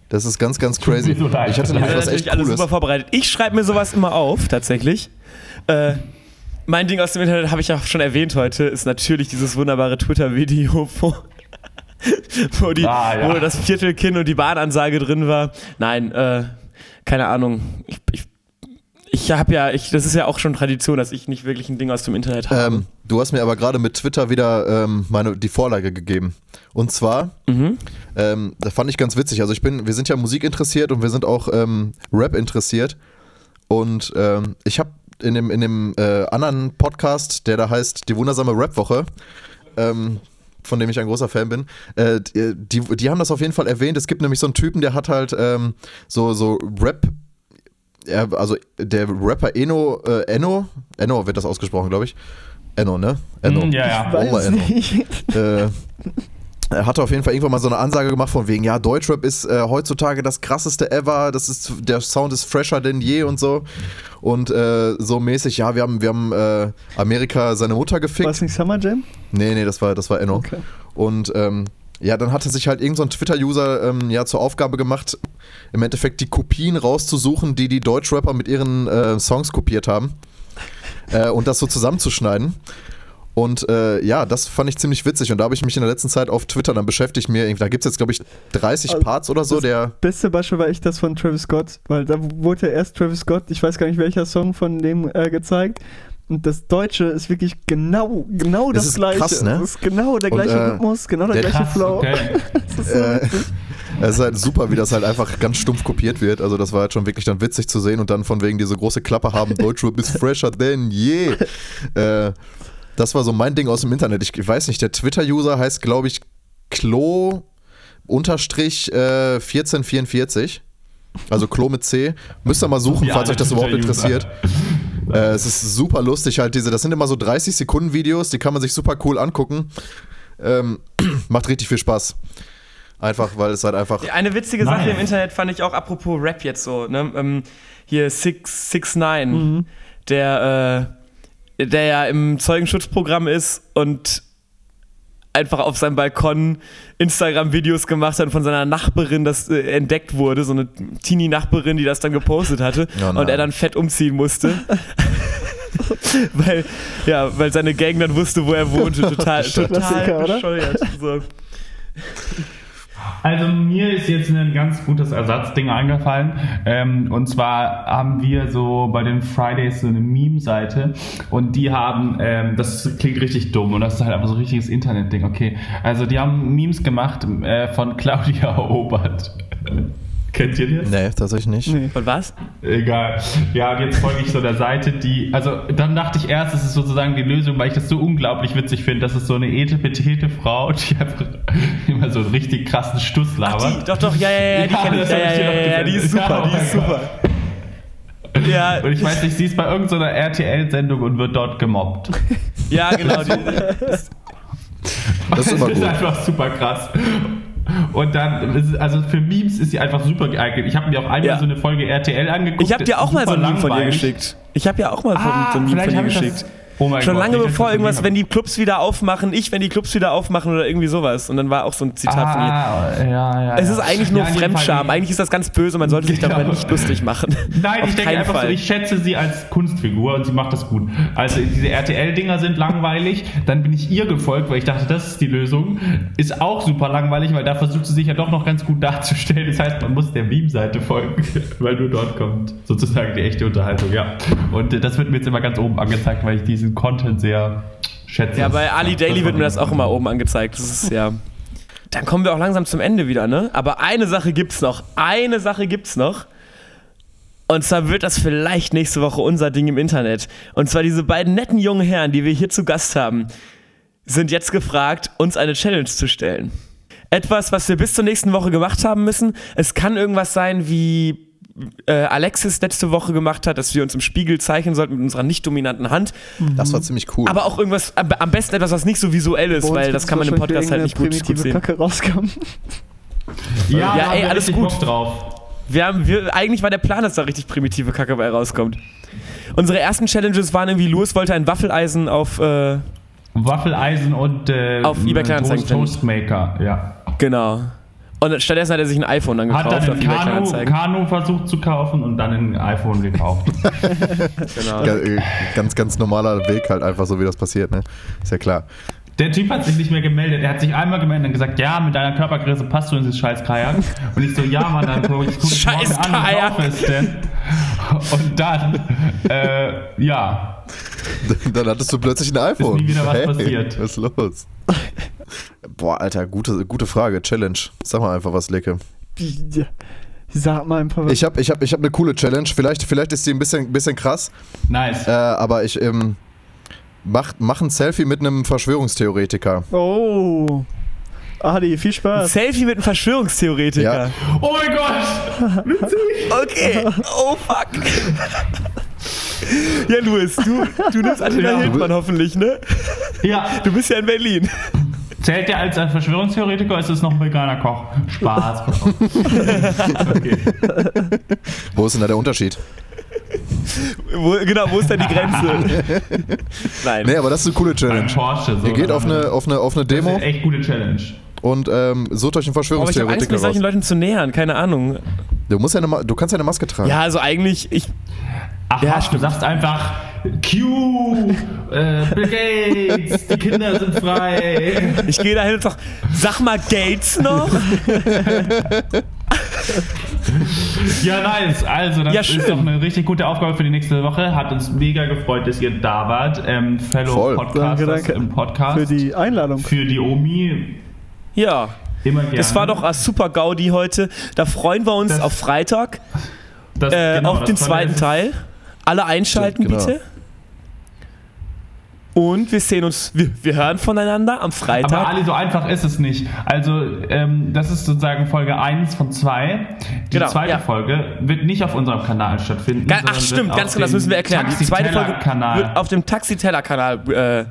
Das ist ganz, ganz crazy. mir so. Ich hatte Ihr nämlich seid was echt Cooles. super vorbereitet. Ich schreibe mir sowas immer auf, tatsächlich. Äh, mein Ding aus dem Internet habe ich auch schon erwähnt heute, ist natürlich dieses wunderbare Twitter-Video, wo, wo, die, Ah, ja. wo das Viertelkinn und die Bahnansage drin war. Nein, äh, keine Ahnung. Ich, ich, ich habe ja, ich, das ist ja auch schon Tradition, dass ich nicht wirklich ein Ding aus dem Internet habe. Ähm, du hast mir aber gerade mit Twitter wieder ähm, meine, die Vorlage gegeben. Und zwar, Mhm. ähm, das fand ich ganz witzig. Also ich bin, wir sind ja Musik interessiert und wir sind auch ähm, Rap interessiert. Und ähm, ich habe in dem, in dem äh, anderen Podcast, der da heißt Die wundersame Rap-Woche, ähm, von dem ich ein großer Fan bin, äh, die, die, haben das auf jeden Fall erwähnt. Es gibt nämlich so einen Typen, der hat halt ähm, so, so Rap, also der Rapper Eno, äh, Enno, Enno wird das ausgesprochen, glaube ich. Enno, ne? Enno. Mm, ja, ja. Weiß Enno. nicht. Äh, er hatte auf jeden Fall irgendwann mal so eine Ansage gemacht von wegen, ja, Deutschrap ist äh, heutzutage das krasseste ever, das ist, der Sound ist fresher denn je und so. Und äh, so mäßig, ja, wir haben, wir haben äh, Amerika seine Mutter War gefickt. es nicht Summer Jam? Nee, nee, das war, das war Enno. Okay. Und ähm, ja, dann hatte sich halt irgendein so ein Twitter-User ähm, ja zur Aufgabe gemacht, im Endeffekt die Kopien rauszusuchen, die die Deutschrapper mit ihren äh, Songs kopiert haben. Äh, und das so zusammenzuschneiden. Und äh, ja, das fand ich ziemlich witzig. Und da habe ich mich in der letzten Zeit auf Twitter dann beschäftigt. Mir, da gibt es jetzt, glaube ich, 30 Also, Parts oder so. das- Der, Beste Beispiel war echt das von Travis Scott, weil da wurde ja erst Travis Scott, ich weiß gar nicht welcher Song von dem äh, gezeigt. Und das Deutsche ist wirklich genau, genau Das das, ist gleiche. krass, ne? Das ist genau der Und, gleiche äh, Rhythmus, genau der, der- gleiche Krass, Flow. okay. Das ist so Äh, witzig. Es ist halt super, wie das halt einfach ganz stumpf kopiert wird. Also das war halt schon wirklich dann witzig zu sehen und dann von wegen diese große Klappe haben, Deutschrap ist fresher denn je. Äh, das war so mein Ding aus dem Internet. Ich, weiß nicht, der Twitter-User heißt, glaube ich, Klo unterstrich äh, 1444. Also Klo mit C. Müsst ihr mal suchen, Wie falls euch das überhaupt interessiert. Äh, es ist super lustig halt diese, das sind immer so 30 Sekunden Videos, die kann man sich super cool angucken. Ähm, macht richtig viel Spaß. Einfach, weil es halt einfach. Eine witzige Sache Nice. im Internet fand ich auch, apropos Rap jetzt so, ne? Ähm, hier 669, Mhm. der, äh, der ja im Zeugenschutzprogramm ist und einfach auf seinem Balkon Instagram-Videos gemacht hat und von seiner Nachbarin das äh, entdeckt wurde, so eine Teenie-Nachbarin, die das dann gepostet hatte Oh nein. und er dann fett umziehen musste. weil, ja, weil seine Gang dann wusste, wo er wohnte. Total, total bescheuert. So. Also mir ist jetzt ein ganz gutes Ersatzding eingefallen. Ähm, und zwar haben wir so bei den Fridays so eine Meme-Seite und die haben, ähm, das klingt richtig dumm und das ist halt einfach so ein richtiges Internet-Ding, okay. Also die haben Memes gemacht äh, von Claudia Obert. Kennt ihr das? Nee, tatsächlich nicht. Nee. Und was? Egal. Ja, und jetzt folge ich so der Seite, die, also dann dachte ich erst, es ist sozusagen die Lösung, weil ich das so unglaublich witzig finde. Das ist so eine etepetete Frau, die einfach immer so einen richtig krassen Stuss Die, labert. doch, doch, ja, ja, ja, die Ja, kenn ich. das Ja, ja, ja, ja, ja, die ist Ja, super, oh die ist super. Ja, Und ich weiß nicht, sie ist bei irgendeiner RTL-Sendung und wird dort gemobbt. ja, genau. Die, Das ist immer ist gut. einfach super krass. Und dann, also für Memes ist sie einfach super geeignet. Ich habe mir auch einmal Ja. so eine Folge RTL angeguckt. ich habe dir auch mal so ein Meme von dir langweilig. geschickt. Ich habe ja auch mal von, Ah, so ein Meme vielleicht von dir das- geschickt. Oh mein Schon Gott, lange bevor irgendwas, wenn die Clubs wieder aufmachen, ich, wenn die Clubs wieder aufmachen oder irgendwie sowas. Und dann war auch so ein Zitat von ihr. Ah, ja, ja. Es ist eigentlich nur Ja, Fremdscham. Eigentlich ist das ganz böse, man sollte sich darüber Genau. nicht lustig machen. Nein, Auf ich denke keinen einfach Fall. so, ich schätze sie als Kunstfigur und sie macht das gut. Also diese RTL-Dinger sind langweilig, dann bin ich ihr gefolgt, weil ich dachte, das ist die Lösung. Ist auch super langweilig, weil da versucht sie sich ja doch noch ganz gut darzustellen. Das heißt, man muss der Meme-Seite folgen, weil nur dort kommt sozusagen die echte Unterhaltung, ja. Und äh, das wird mir jetzt immer ganz oben angezeigt, weil ich diesen Content sehr schätze. Ja, bei Ali Daily wird mir das auch immer oben angezeigt. Das ist ja. Dann kommen wir auch langsam zum Ende wieder, ne? Aber eine Sache gibt's noch. Eine Sache gibt's noch. Und zwar wird das vielleicht nächste Woche unser Ding im Internet. Und zwar diese beiden netten jungen Herren, die wir hier zu Gast haben, sind jetzt gefragt, uns eine Challenge zu stellen. Etwas, was wir bis zur nächsten Woche gemacht haben müssen. Es kann irgendwas sein, wie äh, Alexis letzte Woche gemacht hat, dass wir uns im Spiegel zeichnen sollten mit unserer nicht dominanten Hand. Das war ziemlich cool. Aber auch irgendwas, am am besten etwas, was nicht so visuell ist, weil das kann man im Podcast halt nicht gut, gut primitive sehen. Kacke rauskommen. Ja, Ja, ey, alles gut. Bock drauf. Wir haben, wir, eigentlich war der Plan, dass da richtig primitive Kacke bei rauskommt. Unsere ersten Challenges waren irgendwie, Louis wollte ein Waffeleisen auf, äh, Waffeleisen und äh, Auf eBay Kleinanzeigen Toastmaker, ja. genau. Und stattdessen hat er sich ein iPhone dann Hat gekauft dann auf ein eBay Kanu. Kanu versucht zu kaufen und dann ein iPhone gekauft. Genau. Äh, Ganz, ganz normaler Weg halt einfach so, wie das passiert, ne? Ist ja klar. Der Typ hat sich nicht mehr gemeldet. Er hat sich einmal gemeldet und gesagt, ja, mit deiner Körpergröße passt du in dieses scheiß Kajak. Und ich so, ja, Mann, dann guck ich guck morgen an, wie drauf ist denn. Und dann, äh, ja, Dann hattest du plötzlich ein iPhone. nie wieder was passiert. Was ist los? Boah, Alter, gute, gute Frage. Challenge. Sag mal einfach was, Lecke. Ja. Sag mal einfach was. Ich habe ich hab, ich hab eine coole Challenge. Vielleicht, vielleicht ist die ein bisschen, bisschen krass, nice. äh, aber ich ähm, mach, mach ein Selfie mit einem Verschwörungstheoretiker. Oh. Adi, viel Ein Spaß. Selfie mit einem Verschwörungstheoretiker. Ja. Oh mein Gott! Okay. Oh fuck. Ja, Louis, du, du nimmst Attila Ja. Hildmann hoffentlich, ne? Ja, Du bist ja in Berlin. Zählt der als ein Verschwörungstheoretiker oder ist es noch ein veganer Koch? Spaß. okay. Wo ist denn da der Unterschied? Wo, genau, wo ist da die Grenze? Nein. Nee, aber das ist eine coole Challenge. Porsche. So Ihr geht auf eine, auf eine, auf eine Das ist Demo eine echt gute Challenge. Und ähm, sucht euch einen Aber ich habe Angst, Verschwörungstheoretiker mich solchen. Leuten zu nähern. Keine Ahnung. Du, musst ja eine, du kannst ja eine Maske tragen. Ja, also eigentlich, ich, Ach, Ja, was, du sagst einfach Q, äh, Bill Gates, die Kinder sind frei. ich gehe dahin und sag, sag mal Gates noch? Ja, nice. Also, das Ja, ist doch eine richtig gute Aufgabe für die nächste Woche. Hat uns mega gefreut, dass ihr da wart. Ähm, Fellow Voll. Podcasters Danke, danke. im Podcast. Für die Einladung. Für die Omi. Ja. Immer gerne. Das war doch ein super Gaudi heute. Da freuen wir uns Das- auf Freitag, Das- äh, genau, auf den zweiten ist, Teil. Alle einschalten Genau. bitte. Und wir sehen uns, wir, wir hören voneinander am Aber Freitag. Ali, so einfach ist es nicht. Also, ähm, das ist sozusagen Folge 1 von 2. Die Genau, zweite ja. Folge wird nicht auf unserem Kanal stattfinden. Ach stimmt, ganz genau, das müssen wir erklären. Die zweite Folge wird auf dem Taxiteller-Kanal äh,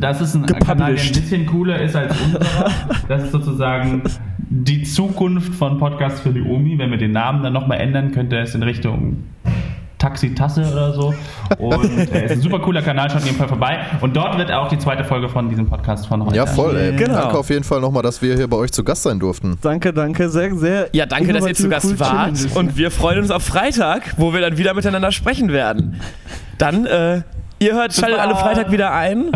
Das ist ein Kanal, der ein gepublished. bisschen cooler ist als unserer. Das ist sozusagen die Zukunft von Podcast für die Omi. Wenn wir den Namen dann nochmal ändern, könnte es in Richtung Taxitasse oder so. Und äh, ist ein super cooler Kanal, schaut auf jeden Fall vorbei. Und dort wird auch die zweite Folge von diesem Podcast von heute. Ja, voll, ey. Genau. Danke auf jeden Fall nochmal, dass wir hier bei euch zu Gast sein durften. Danke, danke. Sehr, sehr. Ja, danke, dass ihr zu Gast coole wart. Challenges. Und wir freuen uns auf Freitag, wo wir dann wieder miteinander sprechen werden. Dann, äh, ihr hört, schaltet alle. Freitag wieder ein.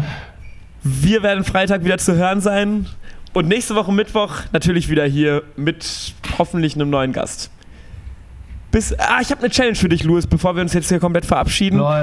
Wir werden Freitag wieder zu hören sein. Und nächste Woche Mittwoch natürlich wieder hier mit hoffentlich einem neuen Gast. Bis, ah, ich habe eine Challenge für dich, Louis, bevor wir uns jetzt hier komplett verabschieden. Lol.